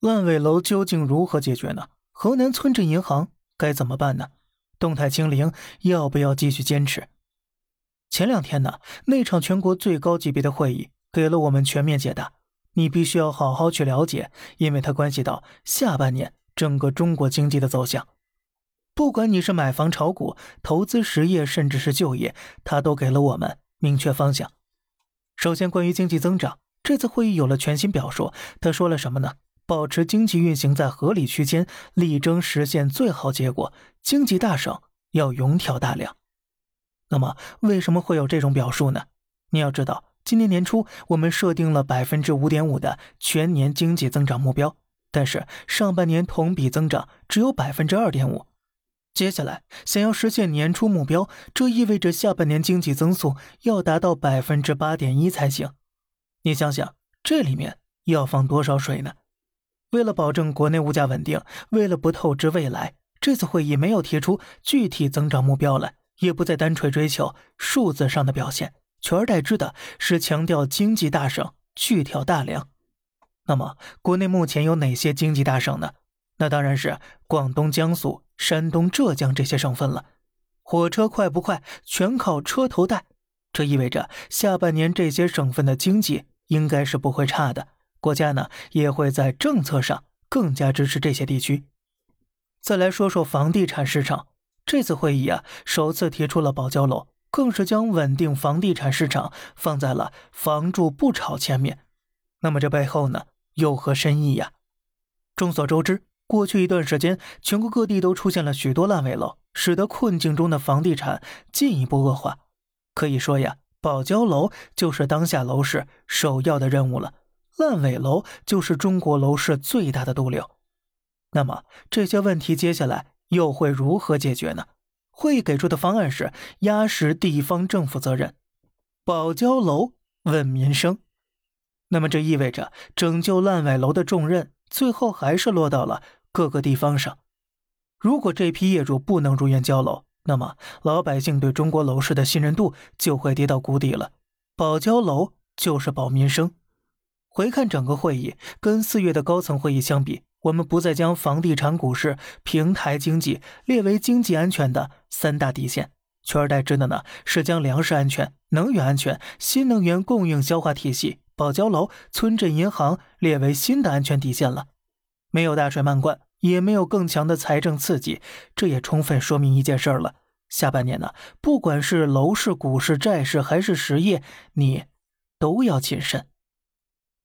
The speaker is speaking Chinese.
烂尾楼究竟如何解决呢？河南村镇银行该怎么办呢？动态清零要不要继续坚持？前两天呢，那场全国最高级别的会议给了我们全面解答。你必须要好好去了解，因为它关系到下半年整个中国经济的走向。不管你是买房炒股、投资实业，甚至是就业，它都给了我们明确方向。首先，关于经济增长，这次会议有了全新表述。他说了什么呢？保持经济运行在合理区间，力争实现最好结果。经济大省要勇挑大梁。那么，为什么会有这种表述呢？你要知道。今年年初，我们设定了百分之五点五的全年经济增长目标，但是上半年同比增长只有百分之二点五。接下来想要实现年初目标，这意味着下半年经济增速要达到百分之八点一才行。你想想，这里面要放多少水呢？为了保证国内物价稳定，为了不透支未来，这次会议没有提出具体增长目标来，也不再单纯追求数字上的表现。取而代之的是强调经济大省，去挑大梁。那么，国内目前有哪些经济大省呢？那当然是广东、江苏、山东、浙江这些省份了。火车快不快，全靠车头带。这意味着下半年这些省份的经济应该是不会差的。国家呢，也会在政策上更加支持这些地区。再来说说房地产市场，这次会议啊，首次提出了保交楼。更是将稳定房地产市场放在了“房住不炒”前面。那么这背后呢，有何深意呀？众所周知，过去一段时间，全国各地都出现了许多烂尾楼，使得困境中的房地产进一步恶化。可以说呀，保交楼就是当下楼市首要的任务了。烂尾楼就是中国楼市最大的毒瘤。那么这些问题接下来又会如何解决呢？会议给出的方案是压实地方政府责任，保交楼稳民生。那么这意味着拯救烂尾楼的重任，最后还是落到了各个地方上。如果这批业主不能如愿交楼，那么老百姓对中国楼市的信任度就会跌到谷底了。保交楼就是保民生。回看整个会议，跟四月的高层会议相比。我们不再将房地产、股市、平台经济列为经济安全的三大底线，取而代之的呢是将粮食安全、能源安全、新能源供应消化体系、保交楼、村镇银行列为新的安全底线了。没有大水漫灌，也没有更强的财政刺激，这也充分说明一件事了：下半年呢，不管是楼市、股市、债市还是实业，你都要谨慎。